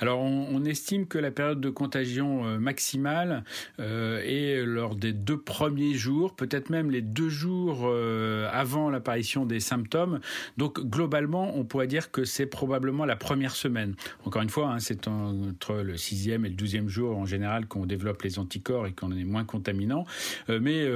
Alors, on, estime que la période de contagion euh, maximale euh, est lors des deux premiers jours, peut-être même les deux jours euh, avant l'apparition des symptômes. Donc, globalement, on pourrait dire que c'est probablement la première semaine. Encore une fois, hein, c'est entre le sixième et le douzième jour en général qu'on développe les anticorps et qu'on est moins contaminant. mais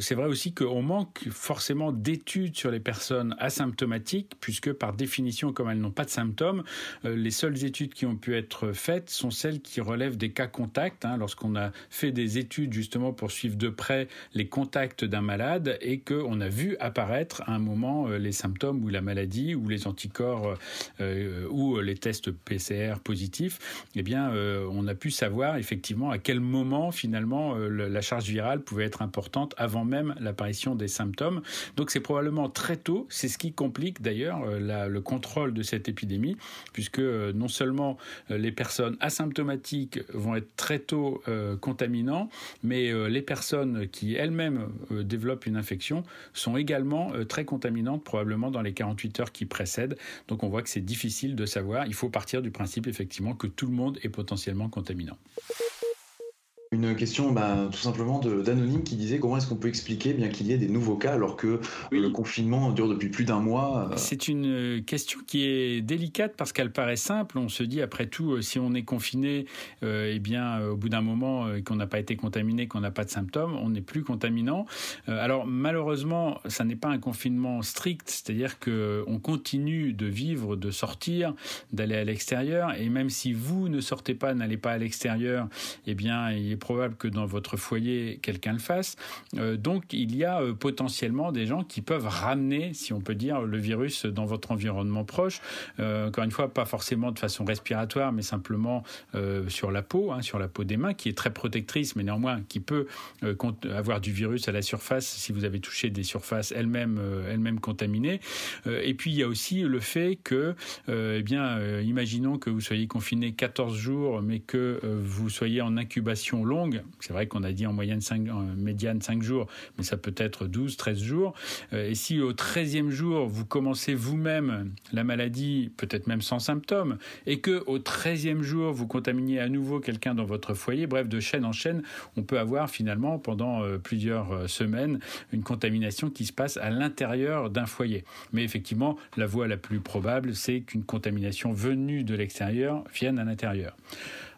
c'est vrai aussi qu'on manque forcément d'études sur les personnes asymptomatiques, puisque par définition, comme elles n'ont pas de symptômes, les seules études qui ont pu être faites sont celles qui relèvent des cas contacts. Hein, lorsqu'on a fait des études justement pour suivre de près les contacts d'un malade et qu'on a vu apparaître à un moment euh, les symptômes ou la maladie ou les anticorps euh, ou les tests PCR positifs, eh bien, euh, on a pu savoir effectivement à quel moment finalement la charge virale pouvait être importante avant même l'apparition des symptômes. Donc c'est probablement très tôt, c'est ce qui complique d'ailleurs le contrôle de cette épidémie, puisque non seulement euh, les personnes asymptomatiques vont être très tôt euh, contaminants, mais euh, les personnes qui elles-mêmes développent une infection sont également très contaminantes, probablement dans les 48 heures qui précèdent. Donc on voit que c'est difficile de savoir. Il faut partir du principe effectivement que tout le monde est potentiellement contaminant. Une question bah, tout simplement d'anonyme qui disait comment est-ce qu'on peut expliquer bien qu'il y ait des nouveaux cas alors que le confinement dure depuis plus d'un mois euh. C'est une euh, question qui est délicate parce qu'elle paraît simple. On se dit après tout, euh, si on est confiné, eh bien au bout d'un moment qu'on n'a pas été contaminé, qu'on n'a pas de symptômes, on n'est plus contaminant. alors malheureusement, ça n'est pas un confinement strict, c'est-à-dire que on continue de vivre, de sortir, d'aller à l'extérieur et même si vous ne sortez pas, n'allez pas à l'extérieur, eh bien il est probable que dans votre foyer, quelqu'un le fasse. Euh, donc, il y a euh, potentiellement des gens qui peuvent ramener, si on peut dire, le virus dans votre environnement proche. Euh, encore une fois, pas forcément de façon respiratoire, mais simplement sur la peau, hein, sur la peau des mains, qui est très protectrice, mais néanmoins qui peut avoir du virus à la surface si vous avez touché des surfaces elles-mêmes elles-mêmes contaminées. et puis, il y a aussi le fait que, eh bien, imaginons que vous soyez confiné 14 jours, mais que vous soyez en incubation C'est vrai qu'on a dit en moyenne 5, en médiane 5 jours, mais ça peut être 12, 13 jours. Euh, et si au 13e jour, vous commencez vous-même la maladie, peut-être même sans symptômes, et que au 13e jour, vous contaminiez à nouveau quelqu'un dans votre foyer, bref, de chaîne en chaîne, on peut avoir finalement pendant euh, plusieurs euh, semaines une contamination qui se passe à l'intérieur d'un foyer. Mais effectivement, la voie la plus probable, c'est qu'une contamination venue de l'extérieur vienne à l'intérieur.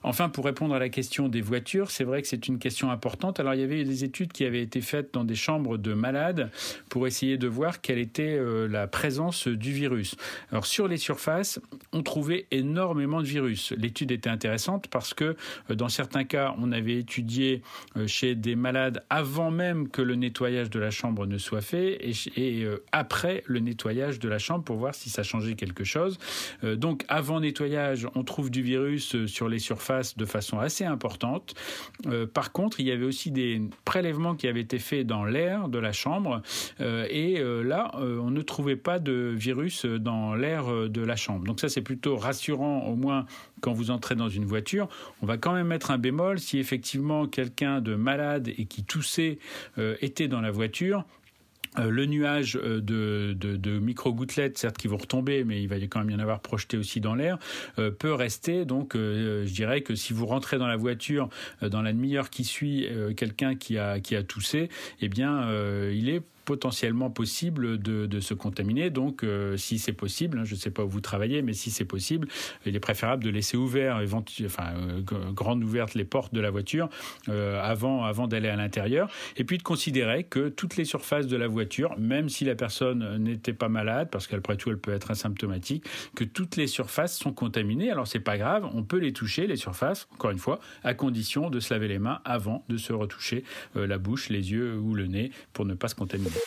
Enfin, pour répondre à la question des voitures, c'est vrai que c'est une question importante. Alors, il y avait des études qui avaient été faites dans des chambres de malades pour essayer de voir quelle était euh, la présence du virus. Alors, sur les surfaces, on trouvait énormément de virus. L'étude était intéressante parce que euh, dans certains cas, on avait étudié euh, chez des malades avant même que le nettoyage de la chambre ne soit fait et, après le nettoyage de la chambre pour voir si ça changeait quelque chose. donc, avant nettoyage, on trouve du virus sur les surfaces de façon assez importante. Euh, par contre, il y avait aussi des prélèvements qui avaient été faits dans l'air de la chambre euh, et euh, là, on ne trouvait pas de virus dans l'air de la chambre. Donc ça, c'est plutôt rassurant au moins quand vous entrez dans une voiture. On va quand même mettre un bémol si effectivement quelqu'un de malade et qui toussait était dans la voiture. Euh, le nuage euh, de, de, micro-gouttelettes, certes qui vont retomber, mais il va quand même y en avoir projeté aussi dans l'air, euh, peut rester. Donc, je dirais que si vous rentrez dans la voiture dans la demi-heure qui suit quelqu'un qui a, qui a toussé, eh bien, il est potentiellement possible de, se contaminer. Donc, euh, si c'est possible, hein, je ne sais pas où vous travaillez, mais si c'est possible, il est préférable de laisser ouvert, enfin, euh, grande ouverte les portes de la voiture euh, avant, d'aller à l'intérieur. Et puis de considérer que toutes les surfaces de la voiture, même si la personne n'était pas malade, parce qu'après tout, elle peut être asymptomatique, que toutes les surfaces sont contaminées. Alors, c'est pas grave, on peut les toucher, les surfaces, encore une fois, à condition de se laver les mains avant de se retoucher la bouche, les yeux ou le nez pour ne pas se contaminer.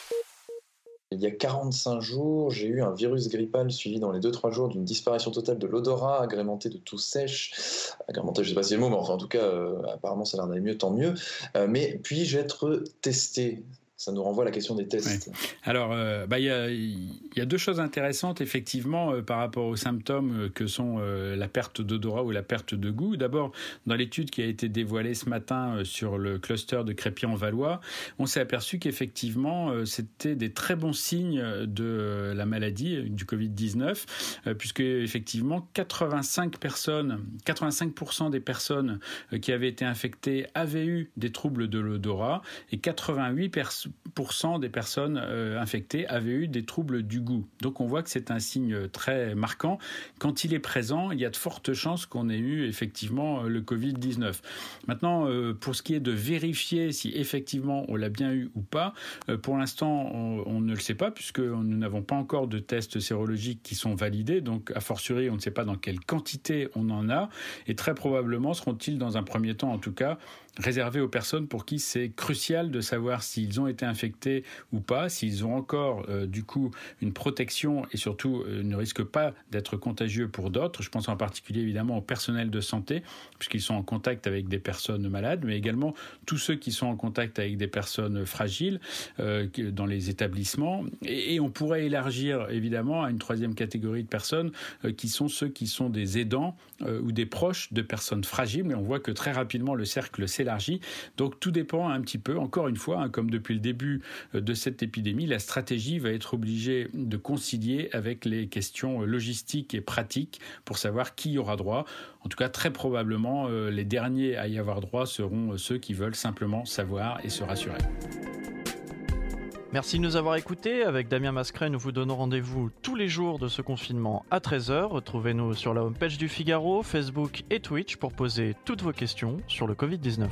Il y a 45 jours, j'ai eu un virus grippal suivi dans les 2-3 jours d'une disparition totale de l'odorat, agrémenté de tout sèche. Agrémenté, je ne sais pas si c'est le mot, mais enfin, en tout cas, euh, apparemment, ça a l'air d'aller mieux, tant mieux. Euh, mais puis-je être testé? Ça nous renvoie à la question des tests. Alors, euh, bah, il y, a, deux choses intéressantes, effectivement, euh, par rapport aux symptômes euh, que sont la perte d'odorat ou la perte de goût. D'abord, dans l'étude qui a été dévoilée ce matin sur le cluster de Crépy-en-Valois, on s'est aperçu qu'effectivement, c'était des très bons signes de la maladie, du Covid-19, puisque, effectivement, 85 personnes, 85% des personnes qui avaient été infectées avaient eu des troubles de l'odorat et 88 personnes des personnes euh, infectées avaient eu des troubles du goût. Donc on voit que c'est un signe très marquant. Quand il est présent, il y a de fortes chances qu'on ait eu effectivement euh, le Covid-19. Maintenant, euh, pour ce qui est de vérifier si effectivement on l'a bien eu ou pas, pour l'instant on, ne le sait pas puisque nous n'avons pas encore de tests sérologiques qui sont validés. Donc a fortiori on ne sait pas dans quelle quantité on en a et très probablement seront-ils dans un premier temps en tout cas réservé aux personnes pour qui c'est crucial de savoir s'ils ont été infectés ou pas, s'ils ont encore euh, du coup une protection et surtout euh, ne risquent pas d'être contagieux pour d'autres. Je pense en particulier évidemment au personnel de santé puisqu'ils sont en contact avec des personnes malades, mais également tous ceux qui sont en contact avec des personnes fragiles euh, dans les établissements. Et, on pourrait élargir évidemment à une troisième catégorie de personnes qui sont ceux qui sont des aidants ou des proches de personnes fragiles. Mais on voit que très rapidement le cercle s'est donc tout dépend un petit peu, encore une fois, hein, comme depuis le début euh, de cette épidémie, la stratégie va être obligée de concilier avec les questions logistiques et pratiques pour savoir qui aura droit. En tout cas, très probablement, euh, les derniers à y avoir droit seront euh, ceux qui veulent simplement savoir et se rassurer. Merci de nous avoir écoutés. Avec Damien Mascret, nous vous donnons rendez-vous tous les jours de ce confinement à 13h. Retrouvez-nous sur la homepage du Figaro, Facebook et Twitch pour poser toutes vos questions sur le Covid-19.